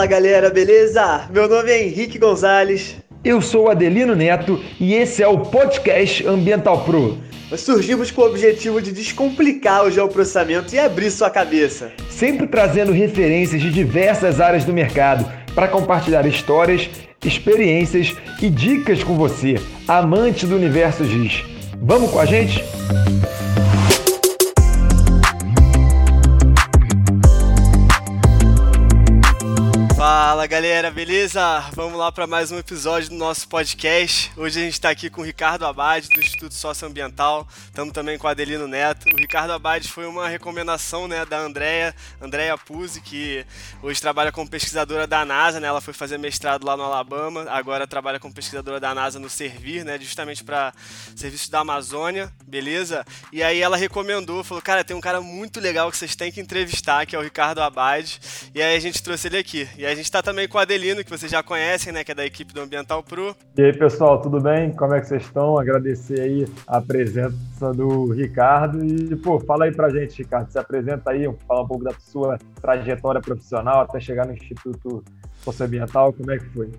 Fala galera, beleza? Meu nome é Henrique Gonzalez. Eu sou Adelino Neto e esse é o podcast Ambiental Pro. Nós surgimos com o objetivo de descomplicar o geoprocessamento e abrir sua cabeça. Sempre trazendo referências de diversas áreas do mercado para compartilhar histórias, experiências e dicas com você, amante do universo GIS. Vamos com a gente? Fala galera, beleza? Vamos lá para mais um episódio do nosso podcast. Hoje a gente está aqui com o Ricardo Abad, do Instituto Socioambiental. Estamos também com o Adelino Neto. O Ricardo Abad foi uma recomendação né, da Andrea, Andrea Puzzi, que hoje trabalha como pesquisadora da NASA. Né? Ela foi fazer mestrado lá no Alabama, agora trabalha como pesquisadora da NASA no Servir, né? justamente para serviço da Amazônia, beleza? E aí ela recomendou, falou: Cara, tem um cara muito legal que vocês têm que entrevistar, que é o Ricardo Abad. E aí a gente trouxe ele aqui. E a gente está também com o Adelino, que vocês já conhecem, né? Que é da equipe do Ambiental Pro. E aí, pessoal, tudo bem? Como é que vocês estão? Agradecer aí a presença do Ricardo. E, pô, fala aí pra gente, Ricardo. Se apresenta aí, fala um pouco da sua trajetória profissional até chegar no Instituto Socioambiental. Como é que foi?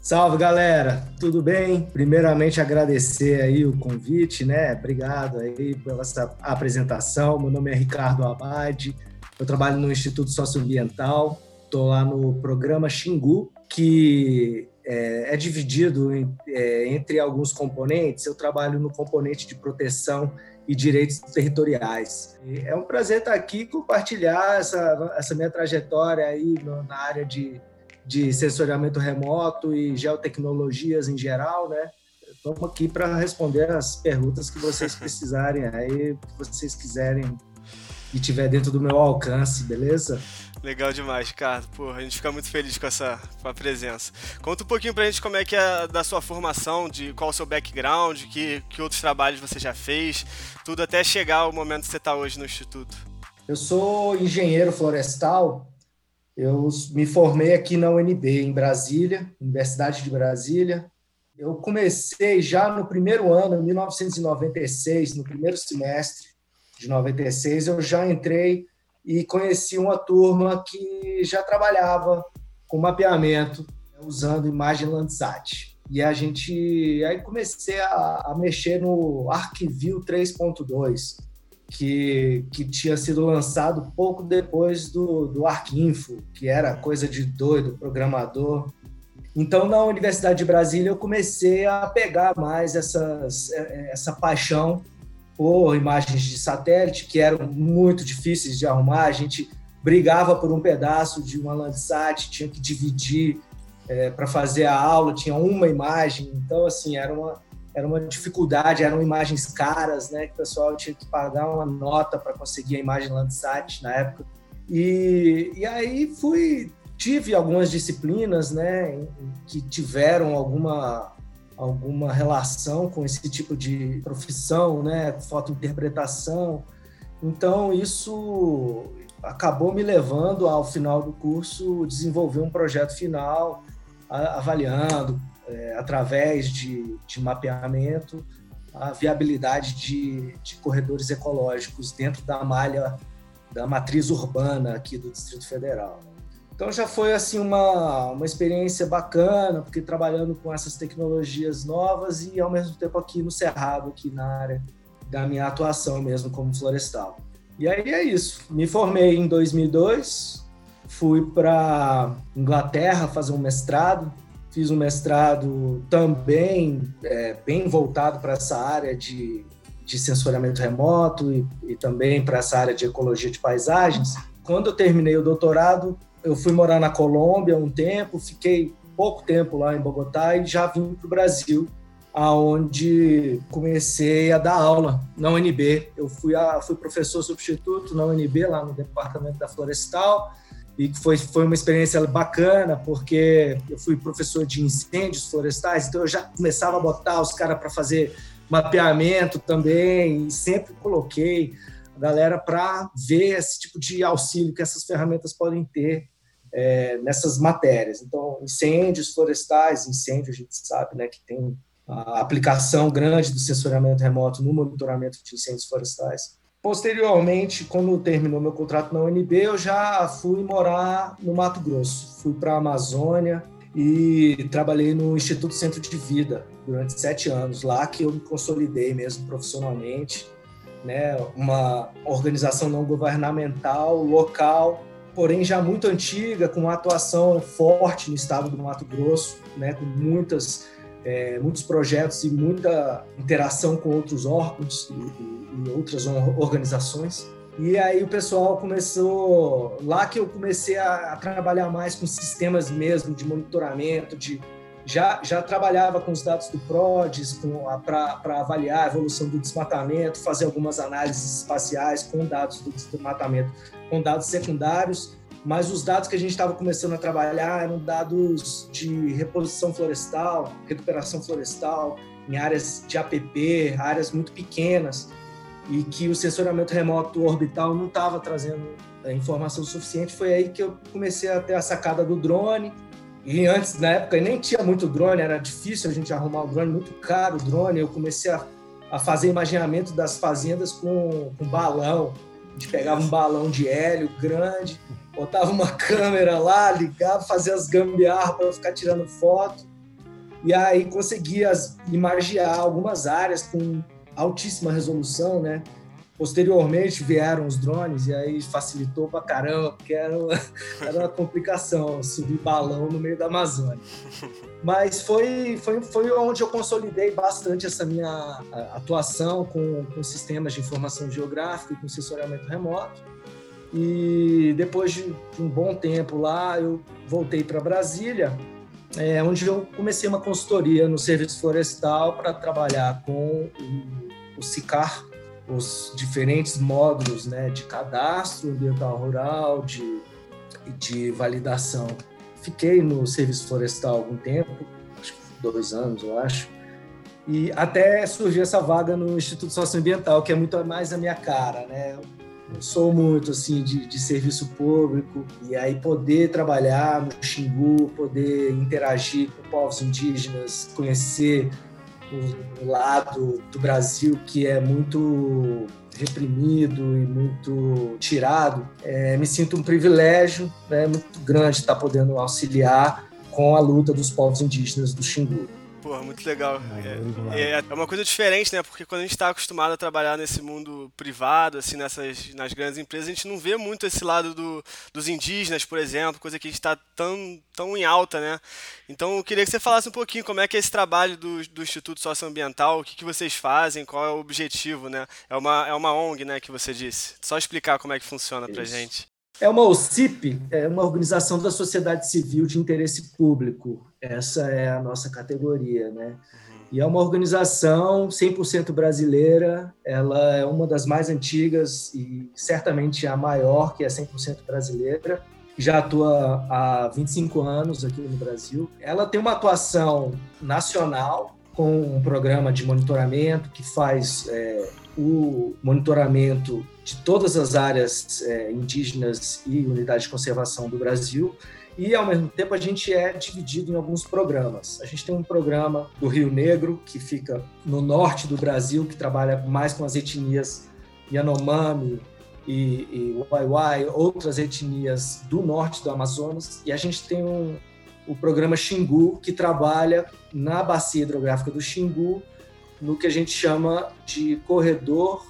Salve, galera! Tudo bem? Primeiramente, agradecer aí o convite, né? Obrigado aí pela essa apresentação. Meu nome é Ricardo Abad, eu trabalho no Instituto Socioambiental, Estou lá no programa Xingu, que é, é dividido em, é, entre alguns componentes. Eu trabalho no componente de proteção e direitos territoriais. E é um prazer estar aqui compartilhar essa, essa minha trajetória aí no, na área de, de sensoriamento remoto e geotecnologias em geral, né? Estamos aqui para responder as perguntas que vocês precisarem aí, que vocês quiserem e tiver dentro do meu alcance, beleza? Legal demais, Ricardo. Pô, a gente fica muito feliz com essa com a presença. Conta um pouquinho pra gente como é que é da sua formação, de qual o seu background, que, que outros trabalhos você já fez, tudo até chegar ao momento que você está hoje no Instituto. Eu sou engenheiro florestal. Eu me formei aqui na UNB, em Brasília, Universidade de Brasília. Eu comecei já no primeiro ano, em 1996, no primeiro semestre de 96, eu já entrei e conheci uma turma que já trabalhava com mapeamento usando imagem Landsat. E a gente aí comecei a, a mexer no Arquivio 3.2, que, que tinha sido lançado pouco depois do, do Arquinfo, que era coisa de doido, programador. Então, na Universidade de Brasília, eu comecei a pegar mais essas, essa paixão por imagens de satélite, que eram muito difíceis de arrumar. A gente brigava por um pedaço de uma Landsat, tinha que dividir é, para fazer a aula, tinha uma imagem. Então, assim, era uma, era uma dificuldade, eram imagens caras, né? Que o pessoal tinha que pagar uma nota para conseguir a imagem Landsat na época. E, e aí fui tive algumas disciplinas, né, que tiveram alguma alguma relação com esse tipo de profissão, né, fotointerpretação. Então isso acabou me levando ao final do curso desenvolver um projeto final avaliando é, através de, de, mapeamento a viabilidade de, de corredores ecológicos dentro da malha da matriz urbana aqui do Distrito Federal. Então já foi assim uma, uma experiência bacana, porque trabalhando com essas tecnologias novas e ao mesmo tempo aqui no Cerrado, aqui na área da minha atuação mesmo como florestal. E aí é isso. Me formei em 2002, fui para Inglaterra fazer um mestrado, fiz um mestrado também é, bem voltado para essa área de, de sensoriamento remoto e, e também para essa área de ecologia de paisagens. Quando eu terminei o doutorado, eu fui morar na Colômbia um tempo, fiquei pouco tempo lá em Bogotá e já vim para o Brasil, aonde comecei a dar aula na UNB. Eu fui, a, fui professor substituto na UNB, lá no departamento da Florestal, e foi, foi uma experiência bacana, porque eu fui professor de incêndios florestais, então eu já começava a botar os caras para fazer mapeamento também, e sempre coloquei a galera para ver esse tipo de auxílio que essas ferramentas podem ter é, nessas matérias. Então, incêndios florestais, incêndio, a gente sabe né, que tem a aplicação grande do sensoriamento remoto no monitoramento de incêndios florestais. posteriormente, quando terminou meu contrato na UNB, eu já fui morar no Mato Grosso. Fui para a Amazônia e trabalhei no Instituto Centro de Vida durante sete anos. Lá que eu me consolidei mesmo profissionalmente, né? Uma organização não governamental local, porém já muito antiga, com uma atuação forte no estado do Mato Grosso, né? Com muitas é, muitos projetos e muita interação com outros órgãos e, e, outras organizações. E aí o pessoal começou, lá que eu comecei a, a trabalhar mais com sistemas mesmo de monitoramento, de já, já trabalhava com os dados do PRODES para avaliar a evolução do desmatamento, fazer algumas análises espaciais com dados do desmatamento, com dados secundários, mas os dados que a gente estava começando a trabalhar eram dados de reposição florestal, recuperação florestal, em áreas de APP, áreas muito pequenas, e que o sensoramento remoto orbital não estava trazendo informação suficiente. Foi aí que eu comecei a ter a sacada do drone. E antes, na época, nem tinha muito drone, era difícil a gente arrumar o drone, muito caro o drone. Eu comecei a, a fazer imaginamento das fazendas com, com balão. Gente pegava um balão de hélio grande, botava uma câmera lá, ligava, fazia as gambiarras para ficar tirando foto. E aí conseguia imagiar algumas áreas com altíssima resolução, né? Posteriormente vieram os drones e aí facilitou pra caramba, porque era uma, era uma complicação subir balão no meio da Amazônia. Mas foi, foi, foi onde eu consolidei bastante essa minha atuação com, com sistemas de informação geográfica e com sensoriamento remoto. E depois de um bom tempo lá, eu voltei para Brasília, é, onde eu comecei uma consultoria no serviço florestal para trabalhar com o, o SICAR, os diferentes módulos né, de cadastro ambiental rural, de, de validação. Fiquei no serviço florestal algum tempo, acho que dois anos, eu acho, e até surgiu essa vaga no Instituto Socioambiental, que é muito mais a minha cara, né? Eu sou muito assim de, de, serviço público e aí poder trabalhar no Xingu, poder interagir com povos indígenas, conhecer o lado do Brasil que é muito reprimido e muito tirado, é, me sinto um privilégio né, muito grande estar podendo auxiliar com a luta dos povos indígenas do Xingu. Porra, muito legal. É, é, é, uma coisa diferente, né? Porque quando a gente está acostumado a trabalhar nesse mundo privado, assim, nessas, nas grandes empresas, a gente não vê muito esse lado do, dos indígenas, por exemplo, coisa que está tão, tão em alta, né? Então eu queria que você falasse um pouquinho como é que é esse trabalho do, do Instituto Socioambiental, o que, que vocês fazem, qual é o objetivo, né? É uma, é uma ONG, né, que você disse. Só explicar como é que funciona Isso. pra gente. É uma OCIP, é uma organização da sociedade civil de interesse público. Essa é a nossa categoria, né? Uhum. E é uma organização 100% brasileira, ela é uma das mais antigas e certamente a maior, que é 100% brasileira. Já atua há 25 anos aqui no Brasil. Ela tem uma atuação nacional com um programa de monitoramento que faz é, o monitoramento de todas as áreas é, indígenas e unidades de conservação do Brasil. E, ao mesmo tempo, a gente é dividido em alguns programas. A gente tem um programa do Rio Negro, que fica no norte do Brasil, que trabalha mais com as etnias Yanomami e, e Waiwai, outras etnias do norte do Amazonas. E a gente tem um, o programa Xingu, que trabalha na bacia hidrográfica do Xingu, no que a gente chama de corredor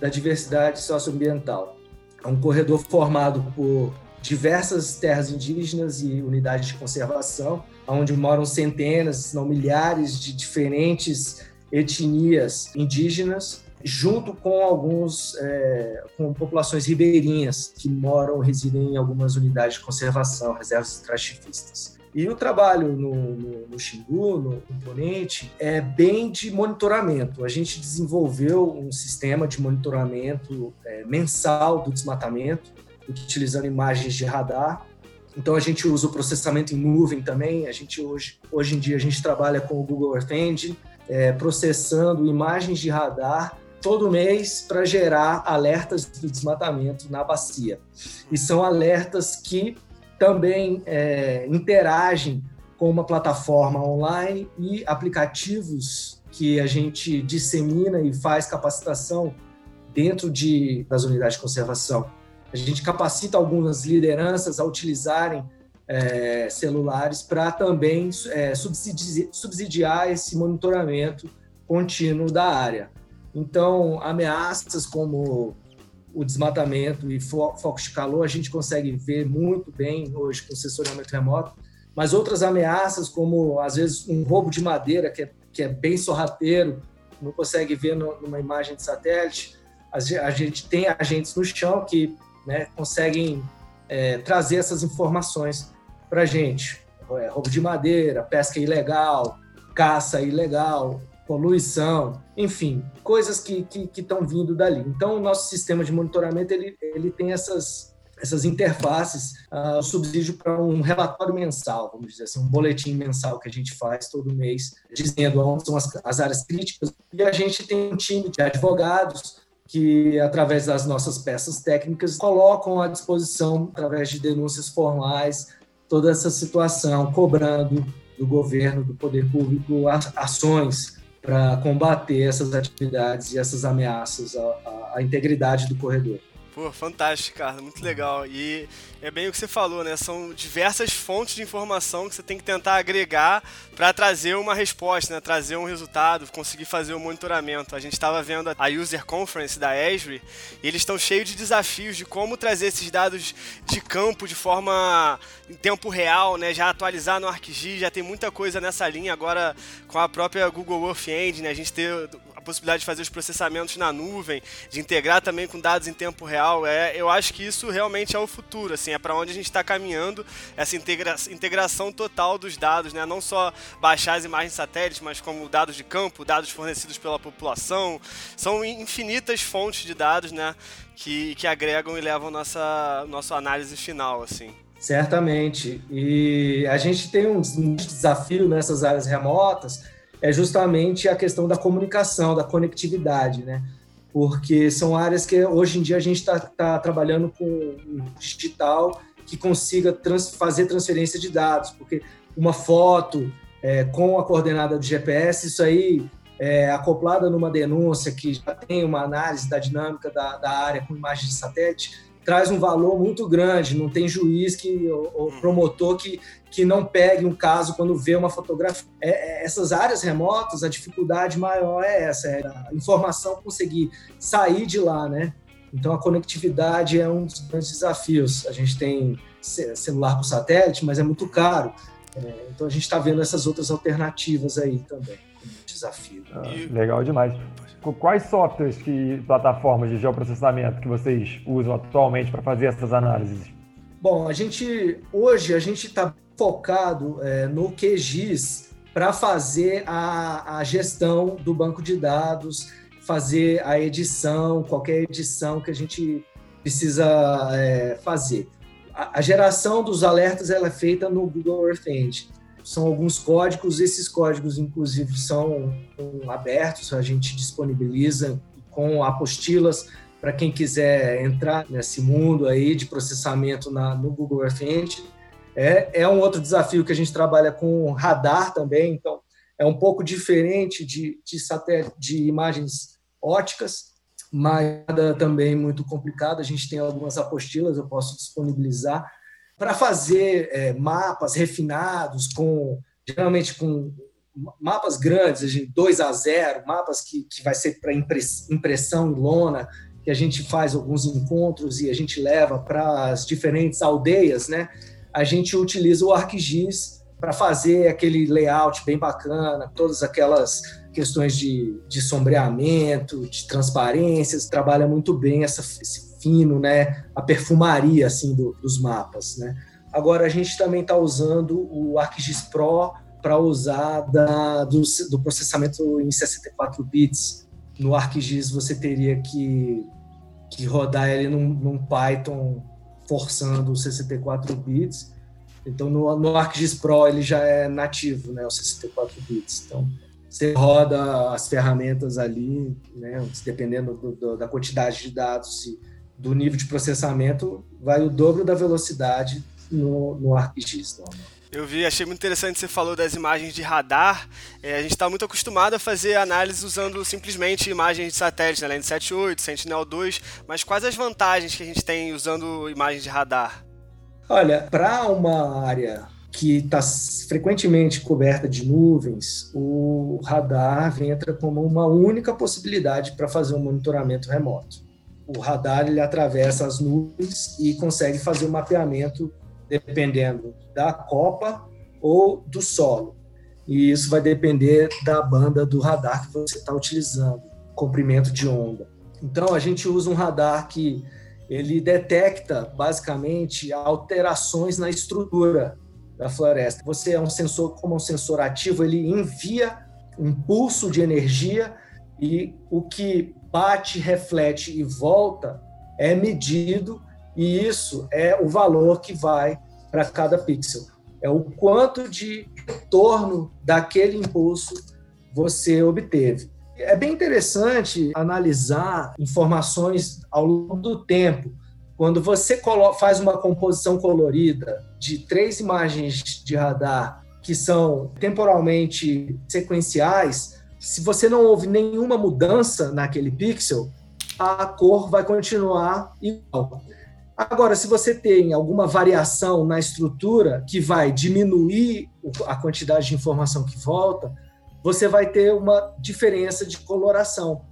da diversidade socioambiental. É um corredor formado por diversas terras indígenas e unidades de conservação, onde moram centenas, se não milhares de diferentes etnias indígenas, junto com alguns é, com populações ribeirinhas que moram, residem em algumas unidades de conservação, reservas extrativistas. E o trabalho no, no, no Xingu, no componente, é bem de monitoramento. A gente desenvolveu um sistema de monitoramento é, mensal do desmatamento, utilizando imagens de radar. Então a gente usa o processamento em nuvem também. A gente hoje, hoje em dia a gente trabalha com o Google Earth Engine, é, processando imagens de radar todo mês para gerar alertas do desmatamento na bacia. E são alertas que também é, interagem com uma plataforma online e aplicativos que a gente dissemina e faz capacitação dentro de, das unidades de conservação. A gente capacita algumas lideranças a utilizarem é, celulares para também é, subsidiar, subsidiar esse monitoramento contínuo da área. Então, ameaças como o desmatamento e fo focos de calor a gente consegue ver muito bem hoje com sensoriamento remoto, mas outras ameaças, como às vezes um roubo de madeira, que é, que é bem sorrateiro, não consegue ver no, numa imagem de satélite, a, a gente tem agentes no chão que né, conseguem é, trazer essas informações para a gente. É, roubo de madeira, pesca ilegal, caça ilegal, poluição, enfim, coisas que estão vindo dali. Então, o nosso sistema de monitoramento ele, ele tem essas, essas interfaces, uh, o subsídio para um relatório mensal, vamos dizer assim, um boletim mensal que a gente faz todo mês, dizendo onde são as, as áreas críticas. E a gente tem um time de advogados que, através das nossas peças técnicas, colocam à disposição, através de denúncias formais, toda essa situação, cobrando do governo, do poder público, ações para combater essas atividades e essas ameaças à, à, integridade do corredor. Pô, fantástico, Ricardo, muito legal. E é bem o que você falou, né? São diversas fontes de informação que você tem que tentar agregar para trazer uma resposta, né? Trazer um resultado, conseguir fazer o um monitoramento. A gente estava vendo a User Conference da Esri e eles estão cheios de desafios de como trazer esses dados de campo de forma em tempo real, né? Já atualizar no ArcGIS, já tem muita coisa nessa linha agora com a própria Google Earth Engine, né? A gente ter possibilidade de fazer os processamentos na nuvem, de integrar também com dados em tempo real, é, eu acho que isso realmente é o futuro, assim, é para onde a gente está caminhando, essa integra integração total dos dados, né? não só baixar as imagens satélites, mas como dados de campo, dados fornecidos pela população, são infinitas fontes de dados né? que, que agregam e levam nossa, nossa análise final, assim. Certamente. E a gente tem um desafio nessas áreas remotas, é justamente a questão da comunicação, da conectividade, né? Porque são áreas que hoje em dia a gente está tá trabalhando com digital que consiga trans, fazer transferência de dados, porque uma foto é, com a coordenada do GPS, isso aí é, acoplada numa denúncia que já tem uma análise da dinâmica da, da área com imagens de satélite, traz um valor muito grande. Não tem juiz que ou, uhum. promotor que, que não pegue um caso quando vê uma fotografia. É, é, essas áreas remotas, a dificuldade maior é essa, é a informação conseguir sair de lá, né? Então a conectividade é um dos grandes desafios. A gente tem celular por satélite, mas é muito caro. É, então a gente está vendo essas outras alternativas aí também, desafio. Ah, legal demais. Quais softwares e plataformas de geoprocessamento que vocês usam atualmente para fazer essas análises? Bom, a gente hoje a gente está focado é, no QGIS para fazer a, a, gestão do banco de dados, fazer a edição, qualquer edição que a gente precisa é, fazer. A, a, geração dos alertas ela é feita no Google Earth Engine são alguns códigos, esses códigos, inclusive, são abertos, a gente disponibiliza com apostilas para quem quiser entrar nesse mundo aí de processamento na, no Google Earth Engine. É, é um outro desafio que a gente trabalha com radar também, então é um pouco diferente de, de, satélite, de imagens óticas, mas também muito complicado. A gente tem algumas apostilas, eu posso disponibilizar para fazer é, mapas refinados, com geralmente com mapas grandes, 2 a 0, mapas que, que vai ser para impressão em lona, que a gente faz alguns encontros e a gente leva para as diferentes aldeias, né? A gente utiliza o ArcGIS para fazer aquele layout bem bacana, todas aquelas questões de, de sombreamento, de transparências, trabalha muito bem essa, esse fino, né? A perfumaria assim do, dos mapas, né? Agora a gente também está usando o ArcGIS Pro para usar da, do, do, processamento em 64 bits. No ArcGIS você teria que, que rodar ele num, num Python forçando os 64 bits. Então no, no ArcGIS Pro ele já é nativo, né, os 64 bits. Então você roda as ferramentas ali, né, dependendo do, do, da quantidade de dados e do nível de processamento, vai o dobro da velocidade no, no ArcGIS. Eu vi, achei muito interessante você falou das imagens de radar. É, a gente está muito acostumado a fazer análise usando simplesmente imagens de satélite, né? Landsat 8, Sentinel-2, mas quais as vantagens que a gente tem usando imagens de radar? Olha, para uma área que está frequentemente coberta de nuvens, o radar entra como uma única possibilidade para fazer um monitoramento remoto. O radar ele atravessa as nuvens e consegue fazer o mapeamento dependendo da copa ou do solo. E isso vai depender da banda do radar que você está utilizando, comprimento de onda. Então a gente usa um radar que ele detecta basicamente alterações na estrutura da floresta. Você é um sensor, como um sensor ativo, ele envia um pulso de energia e o que bate, reflete e volta é medido e isso é o valor que vai para cada pixel. É o quanto de retorno daquele impulso você obteve. É bem interessante analisar informações ao longo do tempo. Quando você faz uma composição colorida de três imagens de radar que são temporalmente sequenciais, se você não houve nenhuma mudança naquele pixel, a cor vai continuar igual. Agora, se você tem alguma variação na estrutura que vai diminuir a quantidade de informação que volta, você vai ter uma diferença de coloração.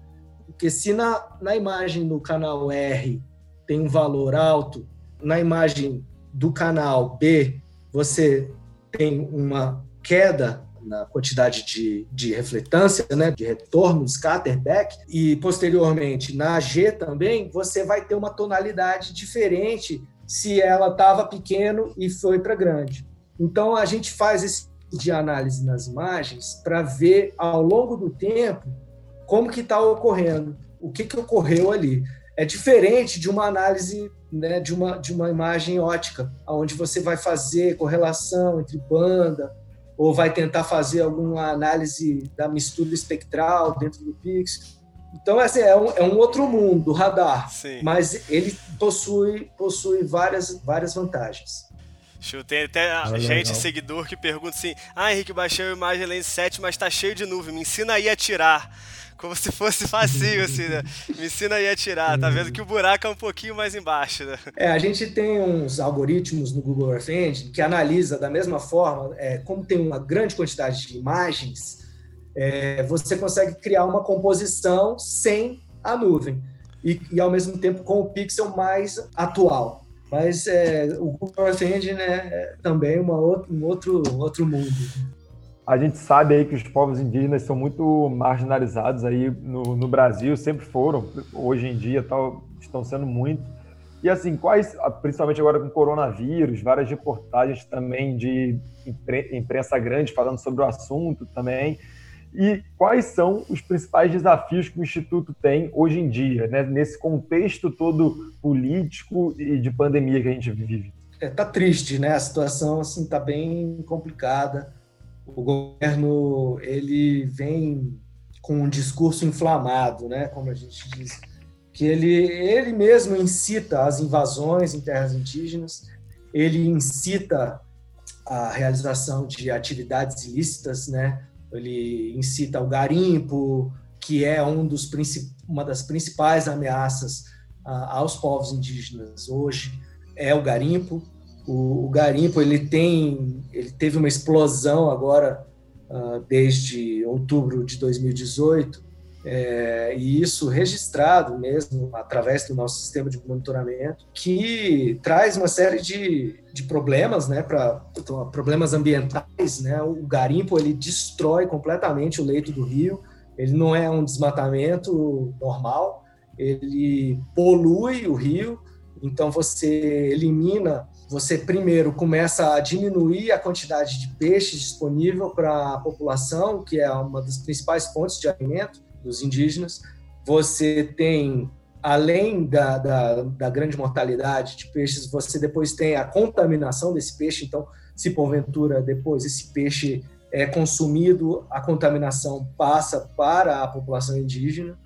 Porque se na, na imagem do canal R tem um valor alto, na imagem do canal B você tem uma queda na quantidade de, de refletância, né, de retorno, scatterback, e posteriormente na G também, você vai ter uma tonalidade diferente se ela estava pequeno e foi para grande. Então a gente faz esse tipo de análise nas imagens para ver ao longo do tempo como que está ocorrendo, o que, que ocorreu ali. É diferente de uma análise né, de, uma, de uma imagem ótica, onde você vai fazer correlação entre banda, ou vai tentar fazer alguma análise da mistura espectral dentro do Pix. Então, assim, é, um, é um outro mundo, o radar, Sim. mas ele possui, possui várias, várias vantagens. Show. Tem até ah, gente, legal. seguidor, que pergunta assim: Ah, Henrique, baixei o Imagem Lens 7, mas tá cheio de nuvem, me ensina aí a tirar como se fosse facinho, assim, né? Me ensina aí a tirar. Tá vendo que o buraco é um pouquinho mais embaixo, né? É, a gente tem uns algoritmos no Google Earth Engine que analisa da mesma forma, é, como tem uma grande quantidade de imagens, é, você consegue criar uma composição sem a nuvem e, e, ao mesmo tempo com o pixel mais atual. Mas é, o Google Earth Engine é também uma outra, um outro, outro mundo. A gente sabe aí que os povos indígenas são muito marginalizados aí no, no Brasil, sempre foram, hoje em dia tal, estão sendo muito. E assim, quais, principalmente agora com o coronavírus, várias reportagens também de imprensa grande falando sobre o assunto também. E quais são os principais desafios que o Instituto tem hoje em dia, né, nesse contexto todo político e de pandemia que a gente vive? É, tá triste, né? A situação assim tá bem complicada o governo ele vem com um discurso inflamado, né, como a gente diz, que ele ele mesmo incita as invasões em terras indígenas, ele incita a realização de atividades ilícitas, né? Ele incita o garimpo, que é um dos uma das principais ameaças aos povos indígenas hoje é o garimpo. O, o garimpo ele tem, ele teve uma explosão agora uh, desde outubro de 2018 é, e isso registrado mesmo através do nosso sistema de monitoramento, que traz uma série de, de problemas, né, para problemas ambientais, né, o garimpo ele destrói completamente o leito do rio, ele não é um desmatamento normal, ele polui o rio, então você elimina você primeiro começa a diminuir a quantidade de peixes disponível para a população, que é uma das principais fontes de alimento dos indígenas. Você tem, além da, da, da grande mortalidade de peixes, você depois tem a contaminação desse peixe. Então, se porventura depois esse peixe é consumido, a contaminação passa para a população indígena.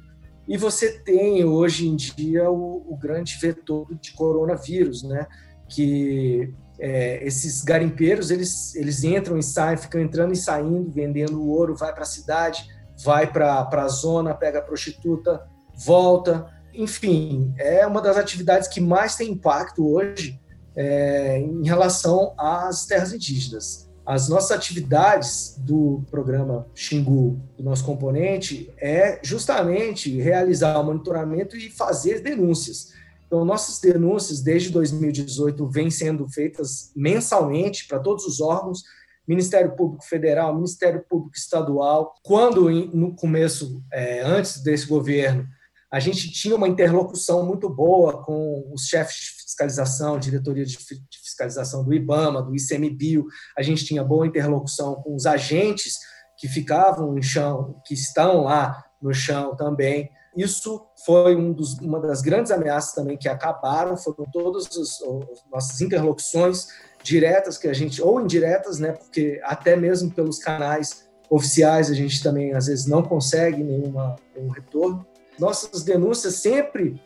E você tem hoje em dia o, o grande vetor de coronavírus, né? que é, esses garimpeiros, eles, eles entram e saem, ficam entrando e saindo, vendendo ouro, vai para a cidade, vai para a zona, pega a prostituta, volta. Enfim, é uma das atividades que mais tem impacto hoje é, em relação às terras indígenas. As nossas atividades do programa Xingu, do nosso componente, é justamente realizar o monitoramento e fazer denúncias. Então, nossas denúncias desde 2018 vêm sendo feitas mensalmente para todos os órgãos, Ministério Público Federal, Ministério Público Estadual. Quando, no começo, é, antes desse governo, a gente tinha uma interlocução muito boa com os chefes de fiscalização, diretoria de fiscalização do IBAMA, do ICMBio, a gente tinha boa interlocução com os agentes que ficavam no chão, que estão lá no chão também. Isso foi um dos, uma das grandes ameaças também que acabaram, foram todas as, as nossas interlocuções diretas que a gente, ou indiretas, né, porque até mesmo pelos canais oficiais a gente também às vezes não consegue nenhuma, nenhum retorno. Nossas denúncias sempre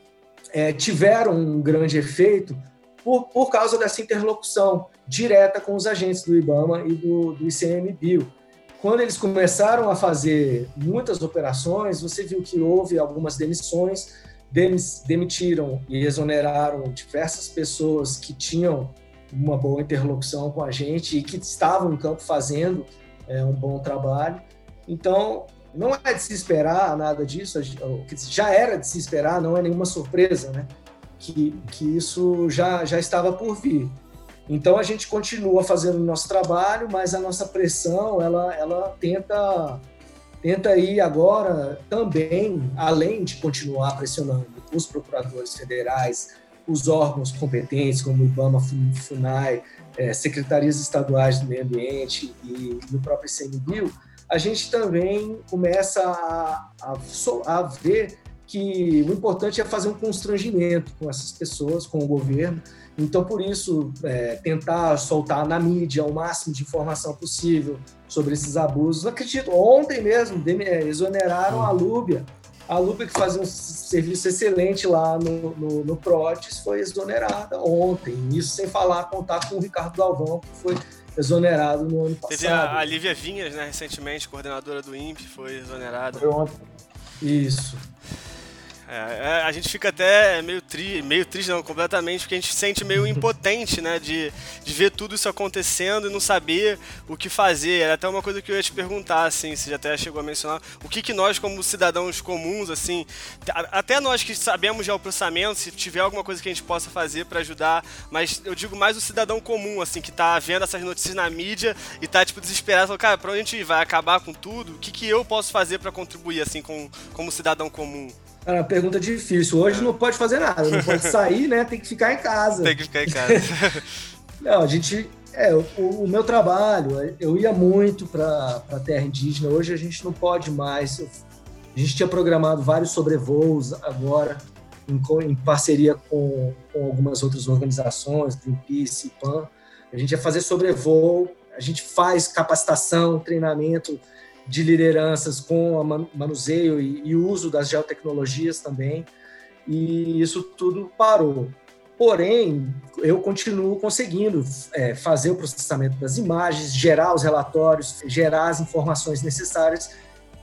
é, tiveram um grande efeito por, por causa dessa interlocução direta com os agentes do IBAMA e do, do ICMBio. Quando eles começaram a fazer muitas operações, você viu que houve algumas demissões, demitiram e exoneraram diversas pessoas que tinham uma boa interlocução com a gente e que estavam em campo fazendo é, um bom trabalho. Então, não é de se esperar nada disso, já era de se esperar, não é nenhuma surpresa, né? Que, que isso já, já estava por vir. Então a gente continua fazendo o nosso trabalho, mas a nossa pressão ela, ela tenta tenta ir agora também, além de continuar pressionando os procuradores federais, os órgãos competentes, como o IBAMA, FUNAI, é, secretarias estaduais do meio ambiente e, e o próprio ICMBio, a gente também começa a, a, a ver que o importante é fazer um constrangimento com essas pessoas, com o governo. Então, por isso, é, tentar soltar na mídia o máximo de informação possível sobre esses abusos. acredito, ontem mesmo é, exoneraram a Lúbia. A Lúbia, que fazia um serviço excelente lá no, no, no PROTES, foi exonerada ontem. Isso sem falar, contar com o Ricardo Galvão, que foi exonerado no ano passado. Teve a, a Lívia Vinhas, né, recentemente, coordenadora do INPE, foi exonerada. Foi ontem. Isso. É, é, a gente fica até meio, tri, meio triste, não, completamente, porque a gente se sente meio impotente, né? De, de ver tudo isso acontecendo e não saber o que fazer. Era até uma coisa que eu ia te perguntar, assim, você já até chegou a mencionar. O que, que nós, como cidadãos comuns, assim, até nós que sabemos já o processamento, se tiver alguma coisa que a gente possa fazer para ajudar, mas eu digo mais o cidadão comum, assim, que tá vendo essas notícias na mídia e tá, tipo, desesperado, falando, cara, pra onde a gente vai acabar com tudo? O que, que eu posso fazer para contribuir, assim, com, como cidadão comum? É uma pergunta difícil. Hoje não pode fazer nada, não pode sair, né? Tem que ficar em casa. Tem que ficar em casa. não, a gente. É, o, o meu trabalho, eu ia muito para a terra indígena. Hoje a gente não pode mais. A gente tinha programado vários sobrevoos agora, em, em parceria com, com algumas outras organizações, Greenpeace, PAN. A gente ia fazer sobrevoo, a gente faz capacitação, treinamento de lideranças com o manuseio e, e uso das geotecnologias também, e isso tudo parou. Porém, eu continuo conseguindo é, fazer o processamento das imagens, gerar os relatórios, gerar as informações necessárias.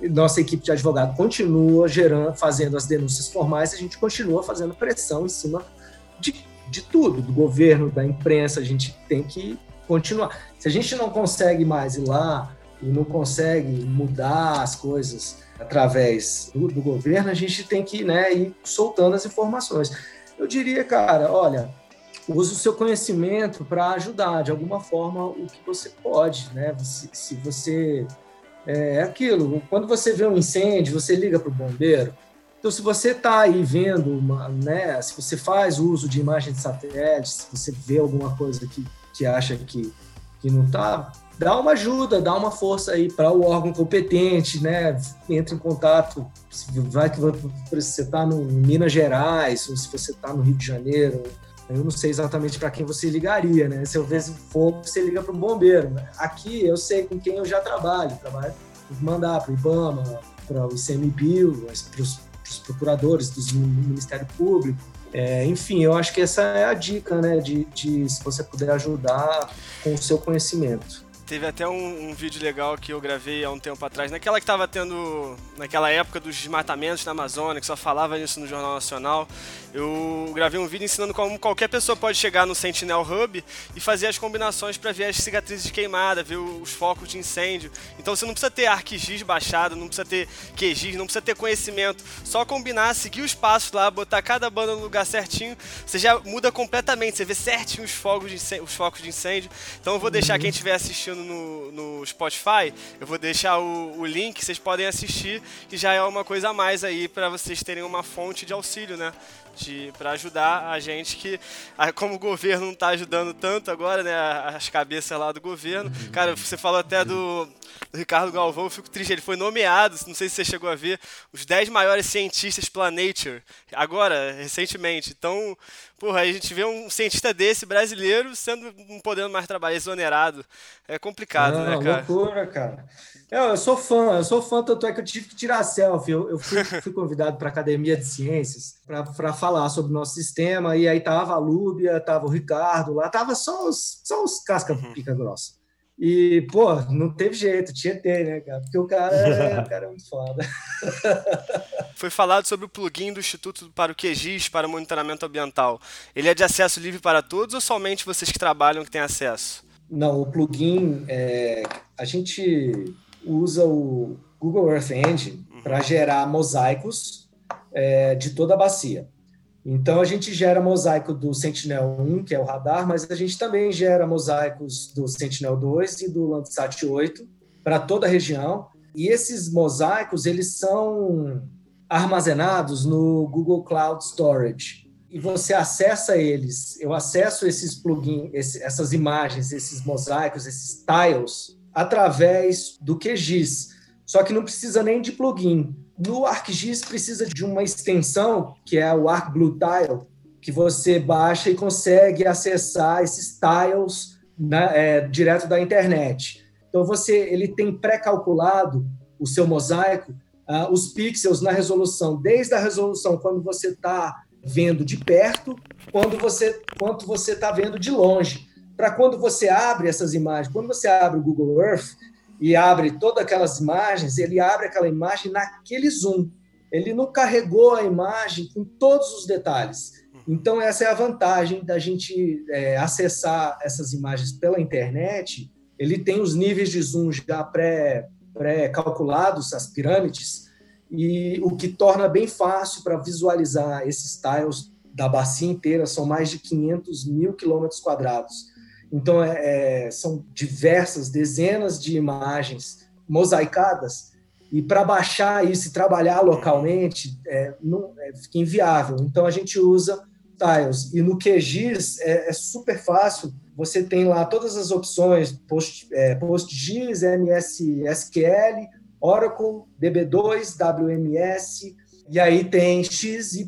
Nossa equipe de advogado continua gerando, fazendo as denúncias formais, a gente continua fazendo pressão em cima de, de tudo, do governo, da imprensa. A gente tem que continuar. Se a gente não consegue mais ir lá e não consegue mudar as coisas através do, do governo, a gente tem que né, ir soltando as informações. Eu diria, cara, olha, use o seu conhecimento para ajudar de alguma forma o que você pode, né? Se, se você é, é aquilo, quando você vê um incêndio, você liga para o bombeiro. Então, se você está aí vendo, uma, né? Se você faz uso de imagens de satélite, se você vê alguma coisa que, que acha que, que não está, dá uma ajuda, dá uma força aí para o órgão competente, né? Entra em contato, vai que você está em Minas Gerais ou se você está no Rio de Janeiro. Eu não sei exatamente para quem você ligaria, né? Se eu ver fogo, você liga para um bombeiro. Aqui eu sei com quem eu já trabalho, trabalho mandar para o IBAMA, para o ICMBio, para os procuradores do Ministério Público, É, enfim, eu acho que essa é a dica, né? De, de se você puder ajudar com o seu conhecimento. Teve até um, um, vídeo legal que eu gravei há um tempo atrás, naquela que tava tendo, naquela época dos desmatamentos na Amazônia, que só falava nisso no Jornal Nacional. Eu gravei um vídeo ensinando como qualquer pessoa pode chegar no Sentinel Hub e fazer as combinações para ver as cicatrizes de queimada, ver os focos de incêndio. Então você não precisa ter ArcGIS baixado, não precisa ter QGIS, não precisa ter conhecimento. Só combinar, seguir os passos lá, botar cada banda no lugar certinho, você já muda completamente. Você vê certinho os focos de incêndio. Os focos de incêndio. Então eu vou deixar quem estiver assistindo no, no Spotify, eu vou deixar o, o link, vocês podem assistir, que já é uma coisa a mais aí para vocês terem uma fonte de auxílio, né? para ajudar a gente que, como o governo não está ajudando tanto agora, né, as cabeças lá do governo. Cara, você falou até do, do Ricardo Galvão, eu fico triste, ele foi nomeado, não sei se você chegou a ver, os 10 maiores cientistas pela Nature, agora, recentemente. Então, porra, a gente vê um cientista desse brasileiro sendo não podendo mais trabalhar, exonerado. É complicado, né, cara? loucura, cara. Eu, eu, sou fã, eu sou fã, tanto é que eu tive que tirar selfie. Eu, eu fui, fui, convidado para a Academia de Ciências para falar sobre o nosso sistema, e aí tava a Lúbia, tava o Ricardo lá, tava só os, só os casca uhum. pica grossa. E, pô, não teve jeito, tinha que ter, né, cara? Porque o cara, é, o cara é muito foda. Foi falado sobre o plugin do Instituto para o QGIS para monitoramento ambiental. Ele é de acesso livre para todos ou somente vocês que trabalham que têm acesso? Não, o plugin, é, a gente usa o Google Earth Engine para gerar mosaicos é, de toda a bacia. Então, a gente gera mosaico do Sentinel-1, que é o radar, mas a gente também gera mosaicos do Sentinel-2 e do Landsat 8 para toda a região. E esses mosaicos, eles são armazenados no Google Cloud Storage. E você acessa eles. Eu acesso esses plugins, essas imagens, esses mosaicos, esses tiles, através do QGIS. Só que não precisa nem de plugin. No ArcGIS precisa de uma extensão, que é o ArcBlueTile, que você baixa e consegue acessar esses tiles é, direto da internet. Então você, ele tem pré-calculado o seu mosaico, uh, os pixels na resolução, desde a resolução quando você está vendo de perto, quando você quanto você está vendo de longe. Para quando você abre essas imagens, quando você abre o Google Earth, e abre todas aquelas imagens, ele abre aquela imagem naquele zoom. Ele não carregou a imagem com todos os detalhes. Então, essa é a vantagem da gente é, acessar essas imagens pela internet. Ele tem os níveis de zoom já pré-calculados, pré as pirâmides, e o que torna bem fácil para visualizar esses tiles da bacia inteira, são mais de 500 mil quilômetros quadrados. Então, é, é, são diversas, dezenas de imagens mosaicadas, e para baixar isso e trabalhar localmente, é, não, é, fica inviável. Então, a gente usa tiles. E no QGIS é, é super fácil, você tem lá todas as opções, Post, é, PostGIS, MS SQL, Oracle, DB2, WMS, e aí tem XYZ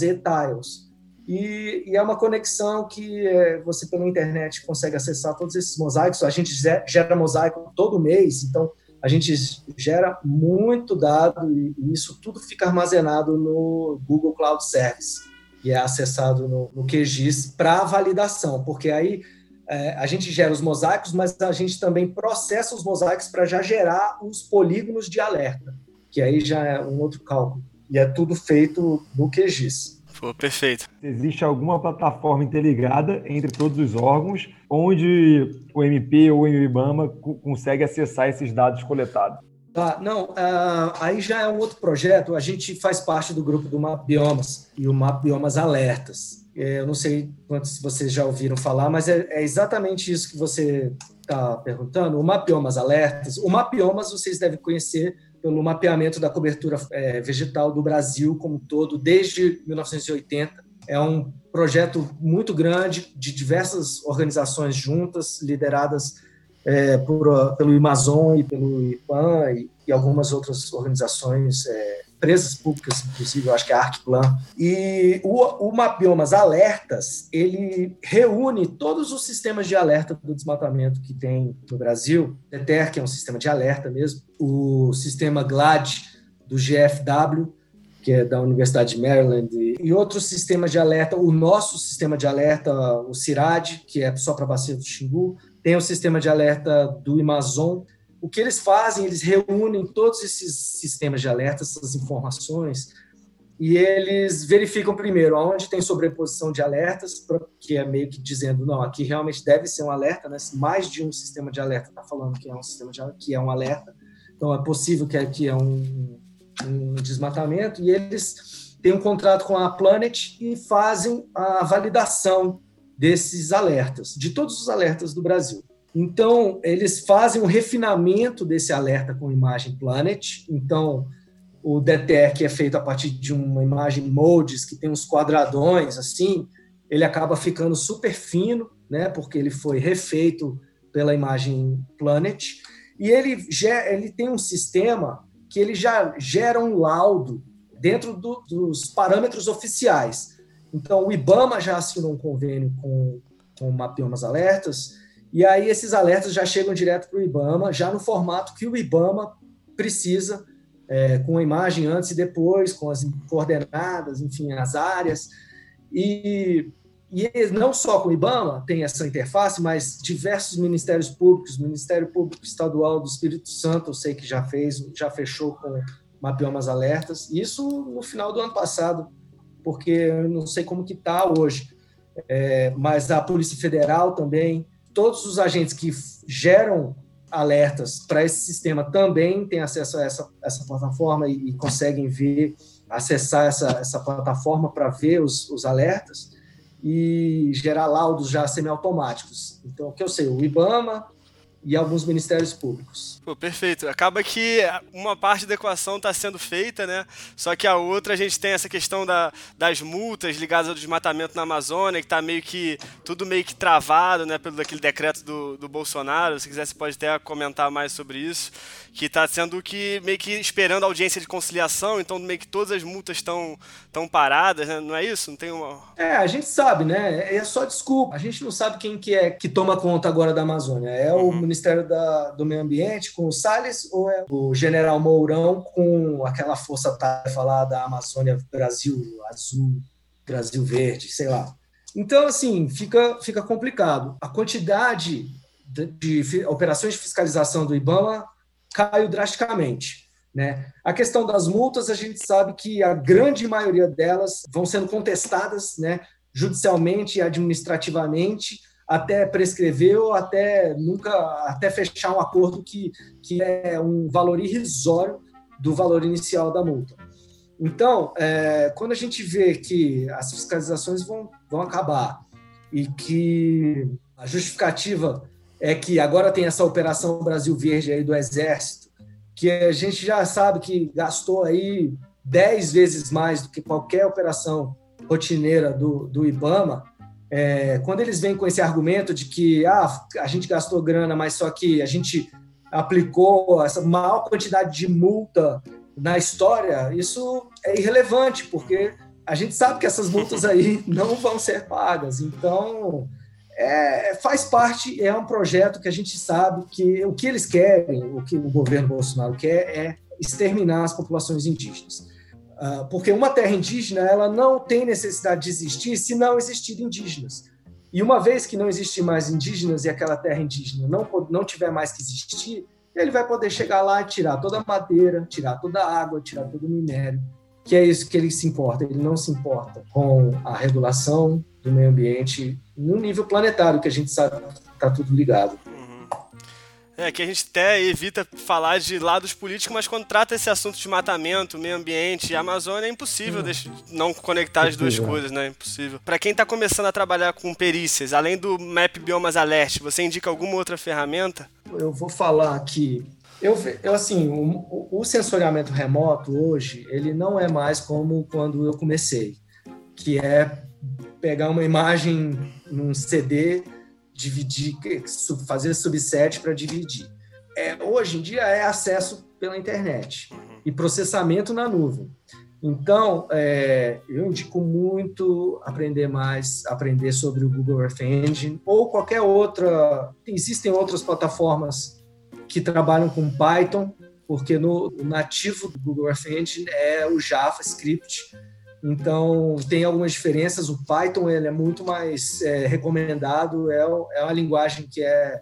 Tiles. E, e, é uma conexão que é, você, pela internet, consegue acessar todos esses mosaicos. A gente gera mosaico todo mês, então a gente gera muito dado e, e isso tudo fica armazenado no Google Cloud Service e é acessado no, no QGIS para validação, porque aí é, a gente gera os mosaicos, mas a gente também processa os mosaicos para já gerar os polígonos de alerta, que aí já é um outro cálculo. E é tudo feito no QGIS. Pô, perfeito. Existe alguma plataforma interligada entre todos os órgãos onde o MP ou o IBAMA consegue acessar esses dados coletados? Tá, não, uh, aí já é um outro projeto. A gente faz parte do grupo do Map Biomas e o Map Biomas Alertas. É, eu não sei quantos vocês já ouviram falar, mas é, é exatamente isso que você está perguntando. O Map Biomas Alertas, o Map Biomas vocês devem conhecer pelo mapeamento da cobertura é, vegetal do Brasil como um todo, desde 1980. É um projeto muito grande de diversas organizações juntas, lideradas é, por, pelo Amazon e pelo IPAN e, e algumas outras organizações é, empresas públicas, inclusive, eu acho que é a Arcplan. E o, o Mapbiomas Alertas, ele reúne todos os sistemas de alerta do desmatamento que tem no Brasil. DETER, que é um sistema de alerta mesmo, o sistema GLAD do GFW, que é da Universidade de Maryland, e outros sistemas de alerta, o nosso sistema de alerta, o CIRAD, que é só para a bacia do Xingu, tem o sistema de alerta do Amazon. O que eles fazem, eles reúnem todos esses sistemas de alerta, essas informações, e eles verificam primeiro aonde tem sobreposição de alertas, que é meio que dizendo, não, aqui realmente deve ser um alerta, né? mais de um sistema de alerta está falando que é um sistema de alerta, que é um alerta, então é possível que aqui é um, um desmatamento, e eles têm um contrato com a Planet e fazem a validação desses alertas, de todos os alertas do Brasil. Então, eles fazem um refinamento desse alerta com imagem Planet, então o DTR, que é feito a partir de uma imagem modes, que tem uns quadradões assim, ele acaba ficando super fino, né, porque ele foi refeito pela imagem Planet, e ele, ele tem um sistema que ele já gera um laudo dentro do, dos parâmetros oficiais. Então, o IBAMA já assinou um convênio com, com o Mapiomas Alertas, e aí esses alertas já chegam direto para o IBAMA, já no formato que o IBAMA precisa é, com a imagem antes e depois, com as coordenadas, enfim, as áreas. E, e não só com o IBAMA tem essa interface, mas diversos ministérios públicos, Ministério Público Estadual do Espírito Santo, eu sei que já fez, já fechou com mapiomas alertas, isso no final do ano passado, porque eu não sei como que está hoje, é, mas a Polícia Federal também, todos os agentes que geram alertas para esse sistema também têm acesso a essa, essa plataforma e, e conseguem ver, acessar essa, essa plataforma para ver os, os alertas e gerar laudos já semiautomáticos. Então, o que eu sei, o IBAMA, e alguns ministérios públicos. Pô, perfeito. Acaba que uma parte da equação está sendo feita, né? Só que a outra a gente tem essa questão da, das multas ligadas ao desmatamento na Amazônia, que está meio que tudo meio que travado, né? Pelo aquele decreto do, do Bolsonaro. Se quiser, você pode até comentar mais sobre isso. Que está sendo que meio que esperando a audiência de conciliação, então meio que todas as multas estão tão paradas, né? Não é isso? Não tem uma. É, a gente sabe, né? É só desculpa. A gente não sabe quem que é que toma conta agora da Amazônia. É o uhum Ministério da, do Meio Ambiente com o Salles ou é o General Mourão com aquela força-tarefa lá da Amazônia Brasil Azul, Brasil Verde, sei lá. Então, assim, fica, fica complicado. A quantidade de, de operações de fiscalização do IBAMA caiu drasticamente. Né? A questão das multas, a gente sabe que a grande maioria delas vão sendo contestadas né, judicialmente e administrativamente, até prescrever ou até nunca até fechar um acordo que, que é um valor irrisório do valor inicial da multa. Então, é, quando a gente vê que as fiscalizações vão, vão acabar e que a justificativa é que agora tem essa operação Brasil Verde aí do Exército, que a gente já sabe que gastou aí dez vezes mais do que qualquer operação rotineira do, do IBAMA, é, quando eles vêm com esse argumento de que ah, a gente gastou grana, mas só que a gente aplicou essa maior quantidade de multa na história, isso é irrelevante, porque a gente sabe que essas multas aí não vão ser pagas. Então, é, faz parte, é um projeto que a gente sabe que o que eles querem, o que o governo Bolsonaro quer é exterminar as populações indígenas. Ah, porque uma terra indígena ela não tem necessidade de existir se não existir indígenas. E uma vez que não existir mais indígenas e aquela terra indígena não, não tiver mais que existir, ele vai poder chegar lá e tirar toda a madeira, tirar toda a água, tirar todo o minério, que é isso que ele se importa. Ele não se importa com a regulação do meio ambiente no nível planetário, que a gente sabe que está tudo ligado. É, que a gente até evita falar de lados políticos, mas quando trata esse assunto de matamento, meio ambiente e Amazônia, é impossível hum. não conectar as duas coisas, né? Impossível. Para quem está começando a trabalhar com perícias, além do Map Biomas Alert, você indica alguma outra ferramenta? Eu vou falar aqui. Eu, eu assim, o, o sensoriamento remoto hoje, ele não é mais como quando eu comecei, que é pegar uma imagem num CD dividir, fazer subset para dividir. É, hoje em dia é acesso pela internet e processamento na nuvem. Então, é, eu indico muito aprender mais, aprender sobre o Google Earth Engine ou qualquer outra. Existem outras plataformas que trabalham com Python, porque no o nativo do Google Earth Engine é o JavaScript. Então, tem algumas diferenças. O Python ele é muito mais é, recomendado, é, é uma linguagem que é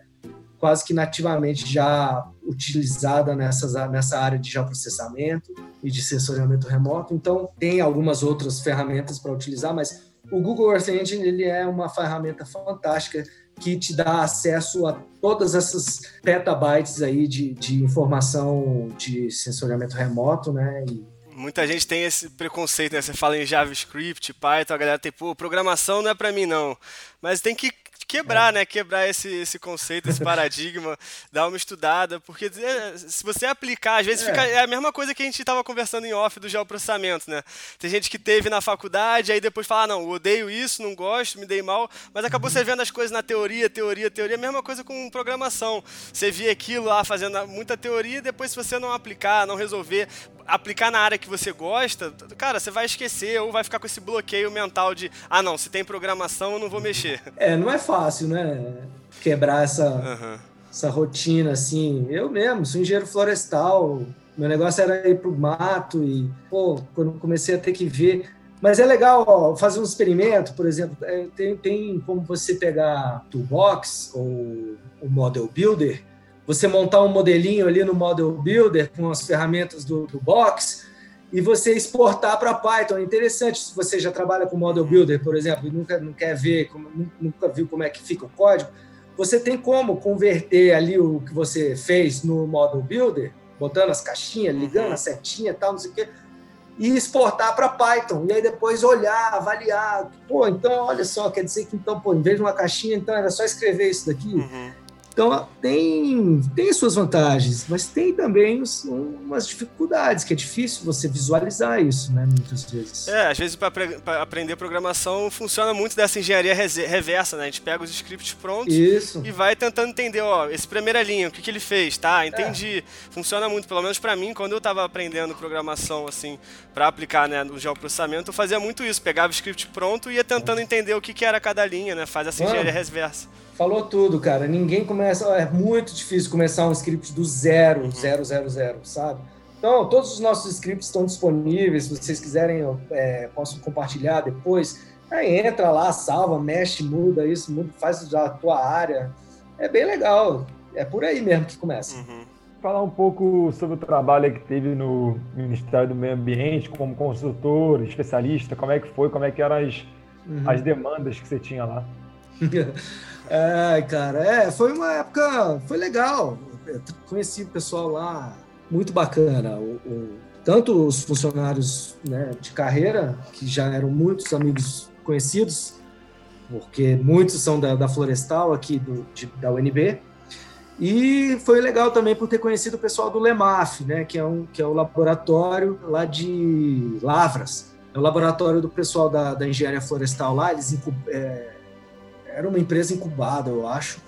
quase que nativamente já utilizada nessas, nessa área de geoprocessamento e de sensoriamento remoto. Então, tem algumas outras ferramentas para utilizar, mas o Google Earth Engine ele é uma ferramenta fantástica que te dá acesso a todas essas petabytes aí de, de informação de sensoriamento remoto, né? E, Muita gente tem esse preconceito, né? Você fala em JavaScript, Python, a galera tem, pô, programação não é para mim não. Mas tem que quebrar, é. né? Quebrar esse, esse conceito, esse paradigma, dar uma estudada, porque é, se você aplicar, às vezes é. fica é a mesma coisa que a gente estava conversando em off do geoprocessamento, né? Tem gente que teve na faculdade, aí depois fala, ah, não, odeio isso, não gosto, me dei mal, mas acabou uhum. você vendo as coisas na teoria, teoria, teoria, a mesma coisa com programação. Você via aquilo lá fazendo muita teoria, e depois se você não aplicar, não resolver, aplicar na área que você gosta, cara, você vai esquecer ou vai ficar com esse bloqueio mental de, ah, não, se tem programação eu não vou mexer. É, não é fácil, né? Quebrar essa, uhum. essa rotina, assim. Eu mesmo, sou engenheiro florestal, meu negócio era ir pro mato e, pô, quando comecei a ter que ver. Mas é legal ó, fazer um experimento, por exemplo, é, tem, tem como você pegar Toolbox ou o Model Builder você montar um modelinho ali no Model Builder com as ferramentas do, do Box e você exportar para Python. É interessante se você já trabalha com Model Builder, por exemplo, e nunca não quer ver, como, nunca viu como é que fica o código, você tem como converter ali o que você fez no Model Builder, botando as caixinhas, ligando a setinha, tal, não sei o quê, e exportar para Python. E aí depois olhar, avaliar. Pô, então olha só, quer dizer que então, pô, em vez de uma caixinha, então era só escrever isso daqui. Uhum. Então, tem, tem suas vantagens, mas tem também uns, umas dificuldades, que é difícil você visualizar isso, né, muitas vezes. É, às vezes para aprender programação funciona muito dessa engenharia reversa, né? A gente pega os scripts prontos isso. e vai tentando entender, ó, esse primeira linha, o que, que ele fez, tá? Entendi. É. Funciona muito, pelo menos para mim, quando eu estava aprendendo programação, assim, para aplicar, né, no geoprocessamento, eu fazia muito isso, pegava o script pronto e ia tentando entender o que, que era cada linha, né? Faz essa engenharia reversa. Falou tudo, cara. Ninguém começa. É muito difícil começar um script do zero, zero, zero, zero, sabe? Então, todos os nossos scripts estão disponíveis. Se vocês quiserem, é, posso compartilhar depois. Aí entra lá, salva, mexe, muda isso, muda, faz a tua área. É bem legal. É por aí mesmo que começa. Uhum. Falar um pouco sobre o trabalho que teve no Ministério do Meio Ambiente como consultor, especialista. Como é que foi? Como é que eram as, uhum. as demandas que você tinha lá? É, cara, é, foi uma época, foi legal. Eu conheci o pessoal lá, muito bacana. O, o, tanto os funcionários né, de carreira, que já eram muitos amigos conhecidos, porque muitos são da, da Florestal aqui do, de, da UNB, e foi legal também por ter conhecido o pessoal do LEMAF, né, que é, um, que é o laboratório lá de Lavras. É o laboratório do pessoal da, da engenharia florestal lá, eles é, era uma empresa incubada, eu acho.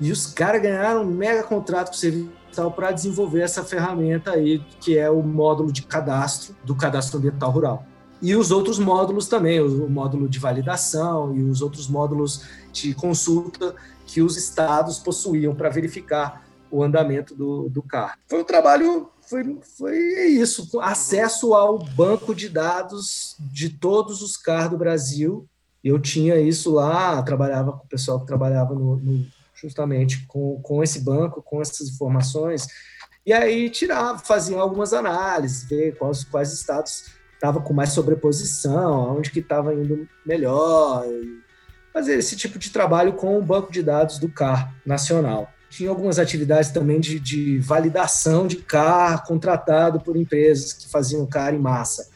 E os caras ganharam um mega contrato com o serviço para desenvolver essa ferramenta aí, que é o módulo de cadastro do cadastro ambiental rural. E os outros módulos também, o módulo de validação e os outros módulos de consulta que os estados possuíam para verificar o andamento do, do. Foi um trabalho, foi, foi isso, acesso ao banco de dados de todos os carros do Brasil eu tinha isso lá, trabalhava com o pessoal que trabalhava no, no, justamente com, com esse banco, com essas informações, e aí tirava, fazia algumas análises, ver quais, quais estados estavam com mais sobreposição, onde que estava indo melhor, fazer esse tipo de trabalho com o banco de dados do CAR nacional. Tinha algumas atividades também de, de validação de CAR contratado por empresas que faziam CAR em massa.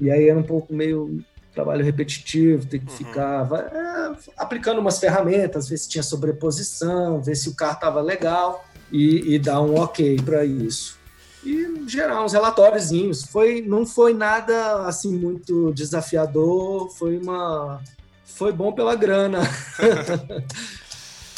E aí era um pouco meio trabalho repetitivo, tem que uhum. ficar é, aplicando umas ferramentas, ver se tinha sobreposição, ver se o carro estava legal e, e, dar um ok para isso. E gerar uns relatóriozinhos. Foi, não foi nada assim muito desafiador, foi uma foi bom pela grana.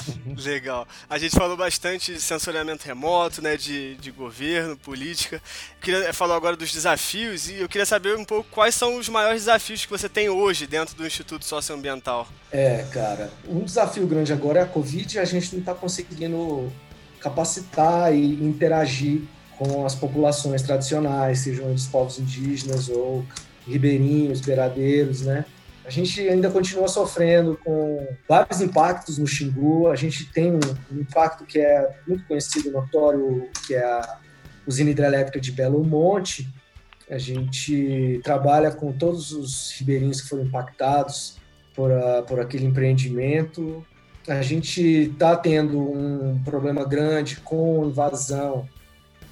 Legal. A gente falou bastante de sensoriamento remoto, né, de, de governo, política. Eu queria falar agora dos desafios e eu queria saber um pouco quais são os maiores desafios que você tem hoje dentro do Instituto Socioambiental. É, cara, um desafio grande agora é a Covid e a gente não está conseguindo capacitar e interagir com as populações tradicionais, sejam os povos indígenas ou ribeirinhos, beiradeiros, né? A gente ainda continua sofrendo com vários impactos no Xingu. A gente tem um, impacto que é muito conhecido, notório, que é a usina hidrelétrica de Belo Monte. A gente trabalha com todos os ribeirinhos que foram impactados por, a, por aquele empreendimento. A gente está tendo um problema grande com invasão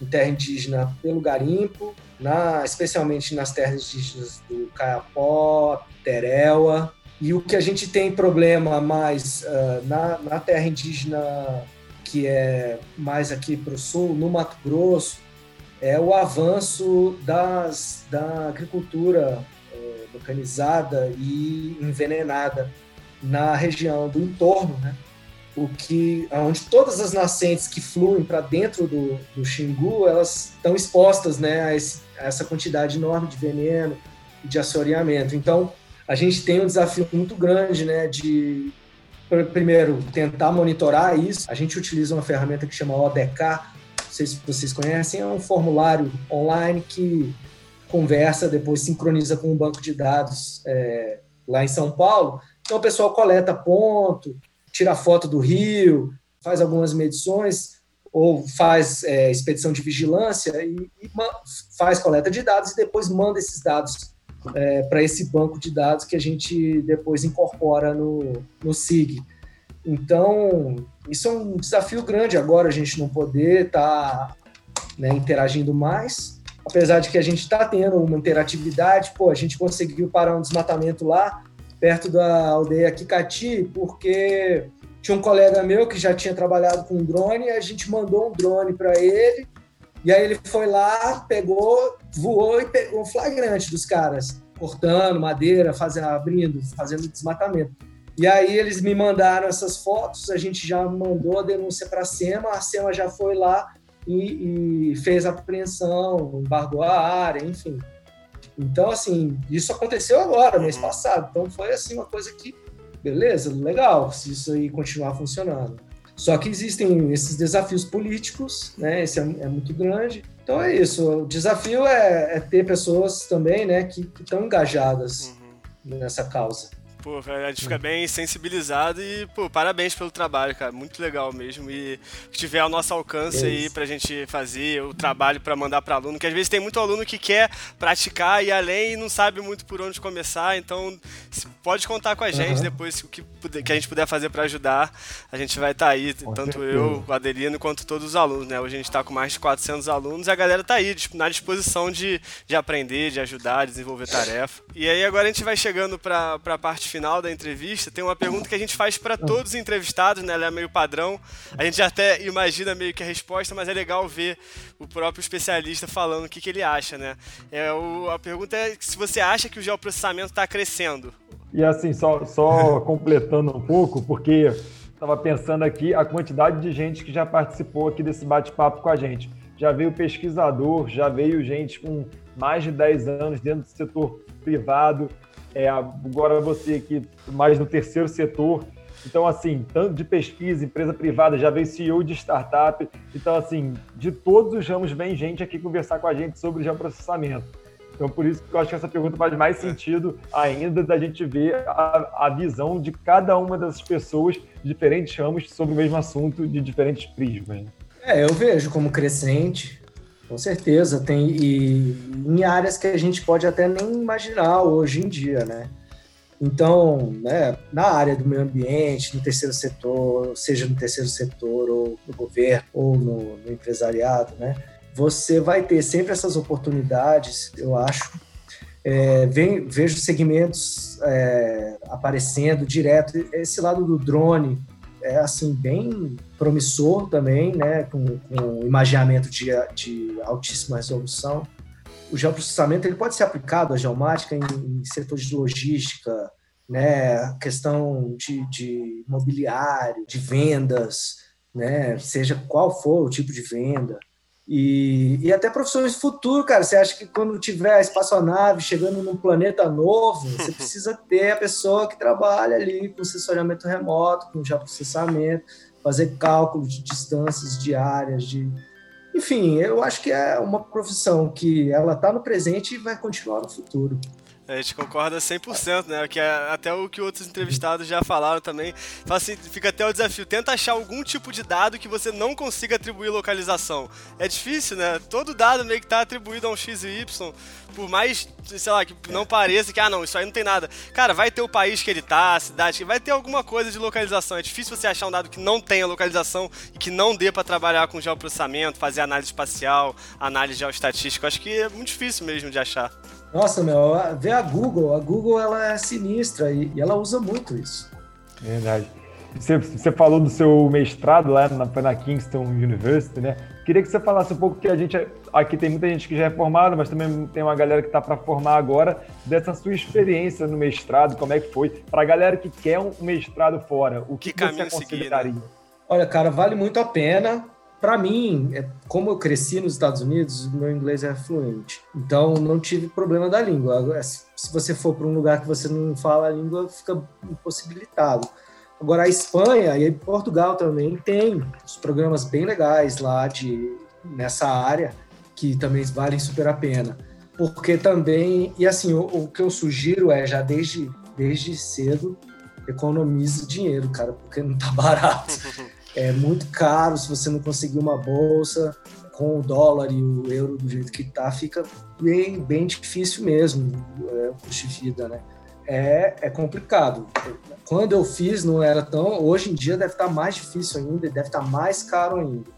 em terra indígena pelo garimpo, na, especialmente nas terras indígenas do Caiapó, Teréua. E o que a gente tem problema mais uh, na, na terra indígena, que é mais aqui para o sul, no Mato Grosso, é o avanço das, da agricultura uh, mecanizada e envenenada na região do entorno, né? o que onde todas as nascentes que fluem para dentro do, do Xingu elas estão expostas né, a, esse, a, essa quantidade enorme de veneno e de assoreamento. Então, a gente tem um desafio muito grande né, de, primeiro, tentar monitorar isso. A gente utiliza uma ferramenta que chama ODK, não sei se vocês conhecem, é um formulário online que conversa, depois sincroniza com um banco de dados é, lá em São Paulo. Então, o pessoal coleta ponto, tira foto do rio, faz algumas medições ou faz é, expedição de vigilância e, e, faz coleta de dados e depois manda esses dados é, para esse banco de dados que a gente depois incorpora no, no SIG. Então, isso é um desafio grande agora, a gente não poder estar tá, né, interagindo mais, apesar de que a gente está tendo uma interatividade, pô, a gente conseguiu parar um desmatamento lá, perto da aldeia Kikati, porque tinha um colega meu que já tinha trabalhado com drone, e a gente mandou um drone para ele, e aí ele foi lá, pegou, voou e pegou um flagrante dos caras, cortando madeira, fazendo, abrindo, fazendo desmatamento. E aí eles me mandaram essas fotos, a gente já mandou a denúncia para a SEMA, a SEMA já foi lá e, e fez a apreensão, embargou a área, enfim. Então, assim, isso aconteceu agora, mês uhum. passado. Então, foi assim uma coisa que, beleza, legal, se isso aí continuar funcionando. Só que existem esses desafios políticos, né? Esse é, é muito grande. Então é isso. O desafio é, é ter pessoas também, né, que estão engajadas uhum. nessa causa. Pô, a gente fica bem sensibilizado e, pô, parabéns pelo trabalho, cara. Muito legal mesmo. E que tiver ao nosso alcance é aí pra gente fazer o trabalho para mandar para aluno, que às vezes tem muito aluno que quer praticar e além e não sabe muito por onde começar. Então, pode contar com a gente uhum. depois o que, que a gente puder fazer para ajudar. A gente vai estar tá aí, com tanto certeza. eu, o Adelino, quanto todos os alunos, né? Hoje a gente está com mais de 400 alunos e a galera tá aí na disposição de, de aprender, de ajudar, de desenvolver tarefa. E aí agora a gente vai chegando para a parte final da entrevista, tem uma pergunta que a gente faz para todos os entrevistados, né? Ela é meio padrão. A gente até imagina meio que a resposta, mas é legal ver o próprio especialista falando o que, que ele acha, né? É, o, a pergunta é se você acha que o geoprocessamento está crescendo. E assim, só, só completando um pouco, porque estava pensando aqui a quantidade de gente que já participou aqui desse bate-papo com a gente. Já veio pesquisador, já veio gente com mais de 10 anos dentro do setor privado, é, agora você aqui mais no terceiro setor. Então, assim, tanto de pesquisa, empresa privada, já veio CEO de startup. Então, assim, de todos os ramos vem gente aqui conversar com a gente sobre geoprocessamento. Então, por isso que eu acho que essa pergunta faz mais sentido ainda da gente ver a, a visão de cada uma dessas pessoas de diferentes ramos sobre o mesmo assunto, de diferentes prismas. É, eu vejo como crescente, com certeza, tem e em áreas que a gente pode até nem imaginar hoje em dia, né? Então, né, na área do meio ambiente, no terceiro setor, seja no terceiro setor ou no governo ou no, no empresariado, né, você vai ter sempre essas oportunidades, eu acho. É, vem, vejo segmentos é, aparecendo direto. Esse lado do drone, é assim bem promissor também, né, com, com imaginamento de, de altíssima resolução. O geoprocessamento ele pode ser aplicado à geomática em, em setores de logística, né, questão de, de mobiliário, de vendas, né, seja qual for o tipo de venda. E, e até profissões do futuro, cara. Você acha que quando tiver a espaçonave chegando num planeta novo, você precisa ter a pessoa que trabalha ali com sensoriamento remoto, com já processamento, fazer cálculo de distâncias diárias, de enfim, eu acho que é uma profissão que ela está no presente e vai continuar no futuro. A gente concorda 100%, né? Que é até o que outros entrevistados já falaram também. Assim, fica até o desafio. Tenta achar algum tipo de dado que você não consiga atribuir localização. É difícil, né? Todo dado meio que está atribuído a um X e Y. Por mais, sei lá, que não pareça que, ah, não, isso aí não tem nada. Cara, vai ter o país que ele tá, a cidade, vai ter alguma coisa de localização. É difícil você achar um dado que não tenha localização e que não dê para trabalhar com geoprocessamento, fazer análise espacial, análise geoestatística. Acho que é muito difícil mesmo de achar. Nossa, meu, vê a Google. A Google ela é sinistra e, e ela usa muito isso. Verdade. Você, você falou do seu mestrado lá na, na Kingston University, né? Queria que você falasse um pouco que a gente aqui tem muita gente que já é formada, mas também tem uma galera que está para formar agora dessa sua experiência no mestrado, como é que foi para a galera que quer um mestrado fora, o que, que, que você aconselharia? Seguir, né? Olha, cara, vale muito a pena para mim, é, como eu cresci nos Estados Unidos, meu inglês é fluente. Então, não tive problema da língua. Se você for para um lugar que você não fala a língua, fica impossibilitado. Agora, a Espanha e Portugal também tem os programas bem legais lá de nessa área que também valem super a pena. Porque também, e assim, o, o que eu sugiro é já desde, desde cedo, economize dinheiro, cara, porque não tá barato. é muito caro se você não conseguir uma bolsa com o dólar e o euro do jeito que tá, fica bem, bem difícil mesmo é, o custo de vida, né? É, é complicado. Quando eu fiz não era tão, hoje em dia deve estar tá mais difícil ainda, deve estar tá mais caro ainda.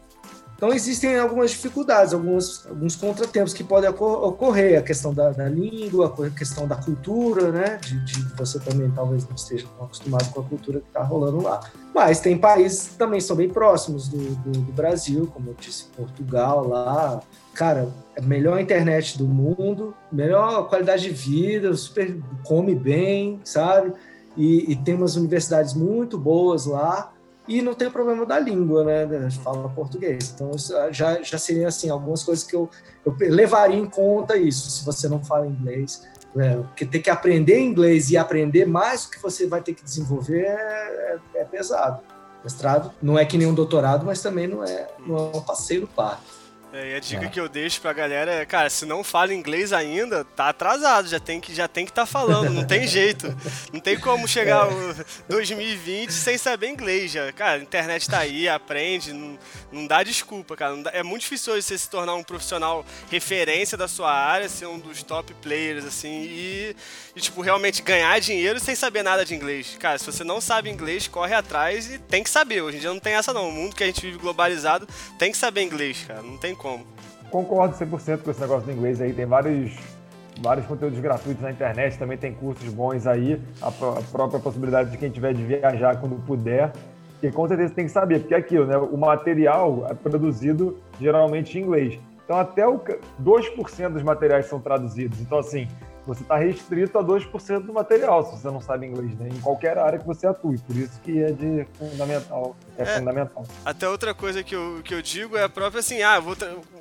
Então, existem algumas dificuldades, alguns, alguns contratempos que podem ocorrer. A questão da, da língua, a questão da cultura, né? De, de, você também talvez não esteja tão acostumado com a cultura que está rolando lá. Mas tem países que também são bem próximos do, do, do Brasil, como eu disse, Portugal lá. Cara, é melhor internet do mundo, melhor qualidade de vida, super come bem, sabe? E, e tem umas universidades muito boas lá e não tem o problema da língua, né? Fala português. Então, já, já seria assim, algumas coisas que eu, eu levaria em conta isso, se você não fala inglês. É, porque ter que aprender inglês e aprender mais o que você vai ter que desenvolver é, é, é pesado. Mestrado não é que nem um doutorado, mas também não é, não é um passeio no parque. É, e a dica é. que eu deixo pra galera é, cara, se não fala inglês ainda, tá atrasado, já tem que já tem que estar tá falando, não tem jeito. Não tem como chegar é. 2020 sem saber inglês já. Cara, a internet tá aí, aprende, não, não dá desculpa, cara. Dá, é muito difícil você se tornar um profissional referência da sua área, ser um dos top players, assim, e, e tipo, realmente ganhar dinheiro sem saber nada de inglês. Cara, se você não sabe inglês, corre atrás e tem que saber. Hoje em dia não tem essa não. O mundo que a gente vive globalizado tem que saber inglês, cara. Não tem como. Concordo 100% com esse negócio do inglês aí. Tem vários, vários conteúdos gratuitos na internet, também tem cursos bons aí. A, a própria possibilidade de quem tiver de viajar quando puder. E com certeza tem que saber, porque é aquilo, né? O material é produzido geralmente em inglês. Então, até o 2% dos materiais são traduzidos. Então, assim, você está restrito a 2% do material, se você não sabe inglês, né? em qualquer área que você atue. Por isso que é de fundamental, é, é fundamental. Até outra coisa que eu, que eu digo é a própria assim, ah,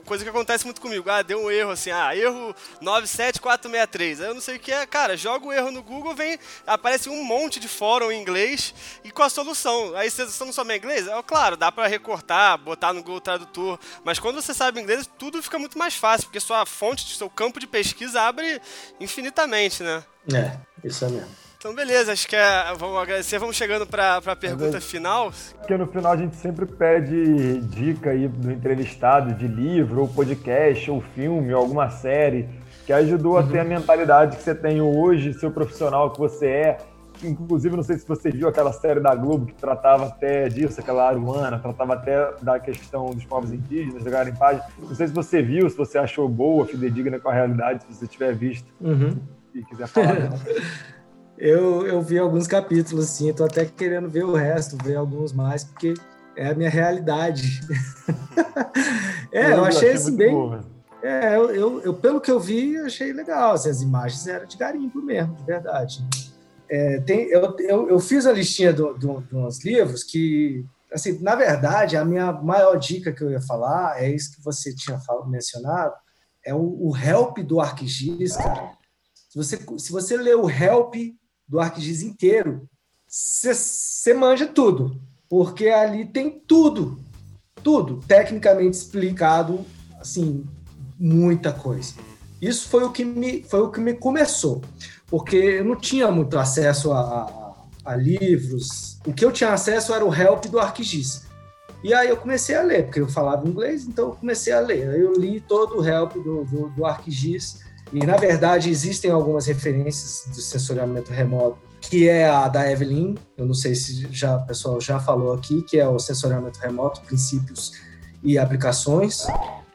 coisa que acontece muito comigo, ah, deu um erro assim, ah, erro 97463, aí eu não sei o que é, cara, joga o erro no Google, vem, aparece um monte de fórum em inglês e com a solução. Aí você, você não sabe inglês? É, claro, dá para recortar, botar no Google Tradutor, mas quando você sabe inglês, tudo fica muito mais fácil, porque sua fonte, seu campo de pesquisa abre infinitamente, né? É, isso é mesmo. Então, beleza, acho que é, vamos agradecer. Vamos chegando para a pergunta final. Porque no final a gente sempre pede dica aí do entrevistado de livro, ou podcast, ou filme, ou alguma série que ajudou uhum. a ter a mentalidade que você tem hoje, seu profissional que você é. Inclusive, não sei se você viu aquela série da Globo que tratava até disso, aquela Aruana, tratava até da questão dos povos indígenas, da garimpagem. Não sei se você viu, se você achou boa, fidedigna com a realidade, se você tiver visto uhum. e quiser falar. eu, eu vi alguns capítulos, assim, estou até querendo ver o resto, ver alguns mais, porque é a minha realidade. é, eu achei assim bem. É, eu, eu, eu, pelo que eu vi, achei legal. Assim, as imagens eram de garimpo mesmo, de verdade. É, tem, eu, eu, eu, fiz a listinha de uns livros que, assim, na verdade, a minha maior dica que eu ia falar é isso que você tinha mencionado, é o, o Help do ArcGIS, cara. Se você, se você ler o Help do ArcGIS inteiro, você manja tudo, porque ali tem tudo. tudo tecnicamente explicado, assim, muita coisa. Isso foi o que me, foi o que me começou, porque eu não tinha muito acesso a, a, a livros. O que eu tinha acesso era o help do ArcGIS. E aí eu comecei a ler, porque eu falava inglês, então eu comecei a ler. Eu li todo o help do, do, do ArcGIS, e na verdade existem algumas referências de sensoriamento remoto, que é a da Evelyn, eu não sei se já o pessoal já falou aqui, que é o sensoriamento remoto, princípios e aplicações,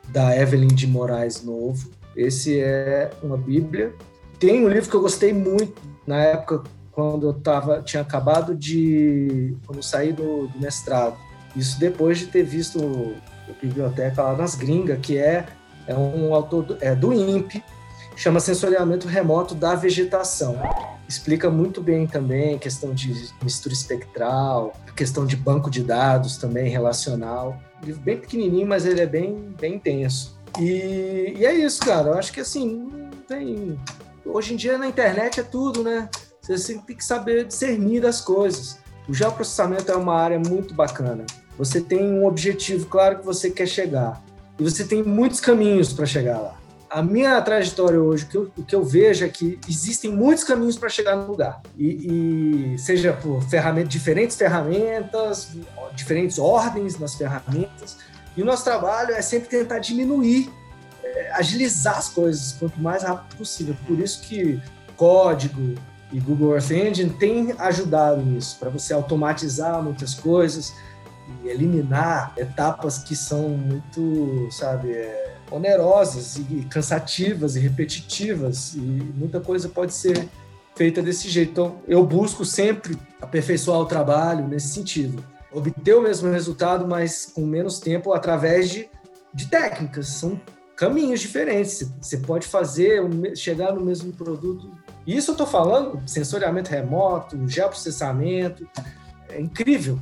da Evelyn de Moraes Novo. Esse é uma Bíblia. Tem um livro que eu gostei muito na época quando eu tava, tinha acabado de quando saí do, do mestrado. Isso depois de ter visto a biblioteca lá nas gringas, que é, é um autor do, é do INPE, chama Sensoriamento Remoto da Vegetação. Explica muito bem também questão de mistura espectral, questão de banco de dados também relacional. livro bem pequenininho, mas ele é bem, bem intenso. E, e é isso, cara. Eu acho que assim, tem. Hoje em dia na internet é tudo, né? Você tem que saber discernir as coisas. O geoprocessamento é uma área muito bacana. Você tem um objetivo claro que você quer chegar. E você tem muitos caminhos para chegar lá. A minha trajetória hoje, o que eu, o que eu vejo é que existem muitos caminhos para chegar no lugar. E, e seja por ferramentas, diferentes ferramentas, diferentes ordens nas ferramentas, e o nosso trabalho é sempre tentar diminuir, é, agilizar as coisas quanto mais rápido possível. Por isso que código e Google Earth Engine tem ajudado nisso, para você automatizar muitas coisas e eliminar etapas que são muito, sabe, é, onerosas e cansativas e repetitivas e muita coisa pode ser feita desse jeito. Então, eu busco sempre aperfeiçoar o trabalho nesse sentido obter o mesmo resultado, mas com menos tempo, através de, de técnicas. São caminhos diferentes. Você pode fazer, chegar no mesmo produto. Isso eu estou falando, sensoriamento remoto, geoprocessamento. É incrível.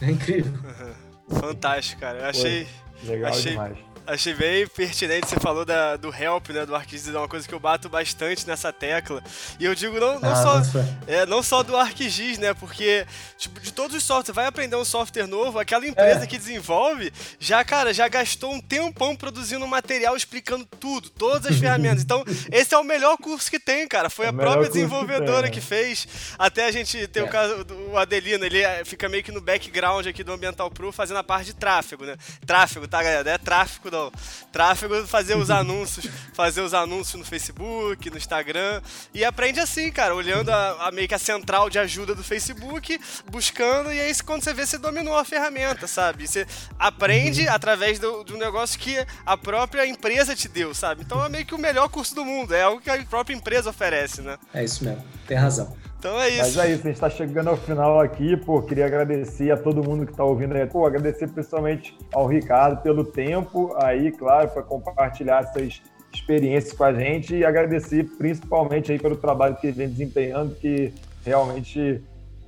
É incrível. Fantástico, cara. Eu achei. Legal achei, demais achei bem pertinente. Você falou da, do help, né? Do ArcGIS, é uma coisa que eu bato bastante nessa tecla. E eu digo não, não ah, só é, não só do ArcGIS, né? Porque, tipo, de todos os softwares, você vai aprender um software novo, aquela empresa é. que desenvolve já, cara, já gastou um tempão produzindo material explicando tudo, todas as ferramentas. Então, esse é o melhor curso que tem, cara. Foi é a própria desenvolvedora que, que, fez. Até a gente tem é. o caso do Adelino, ele é, fica meio que no background aqui do Ambiental Pro fazendo a parte de tráfego, né? Tráfego, tá, galera? É tráfego não. Tráfego, fazer os anúncios, fazer os anúncios no Facebook, no Instagram. E aprende assim, cara, olhando a, a, meio que a central de ajuda do Facebook, buscando, e aí quando você vê, você dominou a ferramenta, sabe? Você aprende uhum. através do, do negócio que a própria empresa te deu, sabe? Então é meio que o melhor curso do mundo, é algo que a própria empresa oferece, né? É isso mesmo, tem razão. Então é isso. Mas é isso, a gente está chegando ao final aqui, pô, queria agradecer a todo mundo que está ouvindo aí, pô, agradecer principalmente ao Ricardo pelo tempo aí, claro, para compartilhar essas experiências com a gente e agradecer principalmente aí pelo trabalho que ele vem desempenhando, que realmente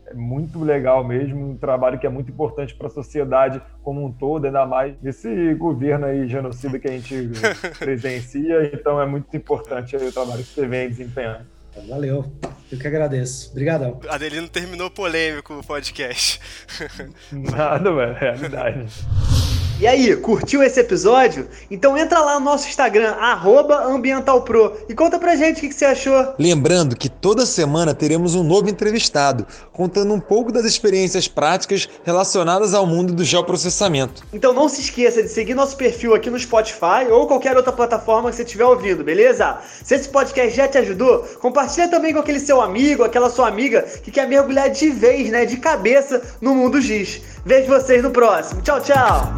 é muito legal mesmo, um trabalho que é muito importante para a sociedade como um todo, ainda mais nesse governo aí genocida que a gente presencia, então é muito importante o trabalho que você vem desempenhando. Valeu. Eu que agradeço. Obrigadão. Adelino terminou polêmico o podcast. Nada, mano. É realidade. E aí, curtiu esse episódio? Então entra lá no nosso Instagram, AmbientalPro, e conta pra gente o que, que, você achou. Lembrando que toda semana teremos um novo entrevistado, contando um pouco das experiências práticas relacionadas ao mundo do geoprocessamento. Então não se esqueça de seguir nosso perfil aqui no Spotify ou qualquer outra plataforma que você estiver ouvindo, beleza? Se esse podcast já te ajudou, compartilha também com aquele seu amigo, aquela sua amiga que quer mergulhar de vez, né, de cabeça no mundo GIS. Vejo vocês no próximo. Tchau, tchau!